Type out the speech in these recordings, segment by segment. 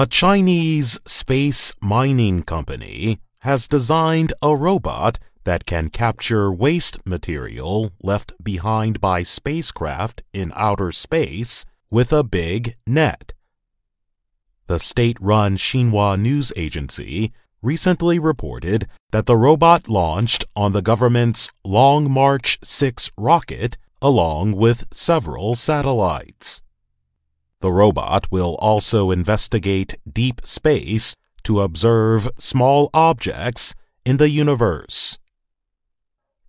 A Chinese space mining company has designed a robot that can capture waste material left behind by spacecraft in outer space with a big net. The state run Xinhua news agency recently reported that the robot launched on the government's Long March 6 rocket along with several satellites. The robot will also investigate deep space to observe small objects in the universe.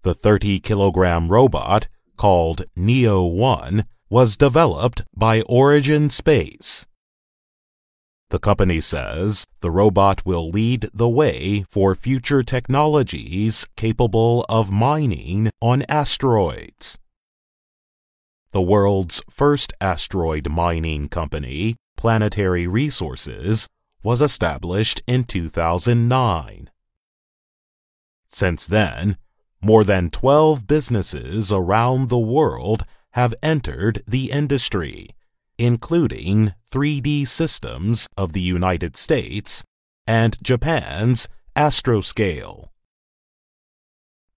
The 30 kilogram robot, called NEO 1, was developed by Origin Space. The company says the robot will lead the way for future technologies capable of mining on asteroids. The world's first asteroid mining company, Planetary Resources, was established in 2009. Since then, more than 12 businesses around the world have entered the industry, including 3D Systems of the United States and Japan's Astroscale.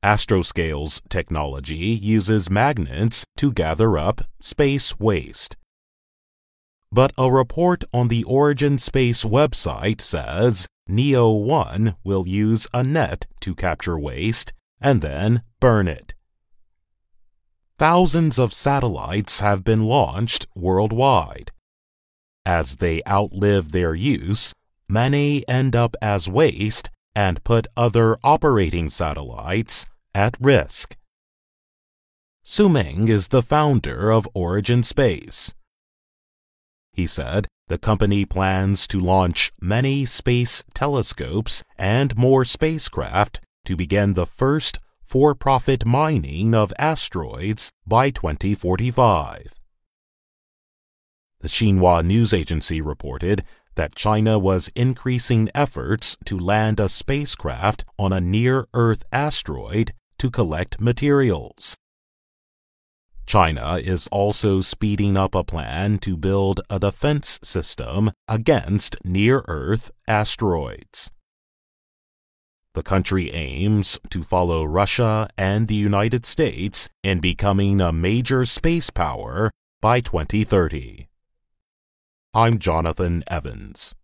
Astroscale's technology uses magnets to gather up space waste. But a report on the Origin Space website says NEO 1 will use a net to capture waste and then burn it. Thousands of satellites have been launched worldwide. As they outlive their use, many end up as waste and put other operating satellites at risk. Su Meng is the founder of Origin Space. He said the company plans to launch many space telescopes and more spacecraft to begin the first for profit mining of asteroids by 2045. The Xinhua news agency reported that China was increasing efforts to land a spacecraft on a near Earth asteroid to collect materials. China is also speeding up a plan to build a defense system against near Earth asteroids. The country aims to follow Russia and the United States in becoming a major space power by 2030. I'm Jonathan Evans.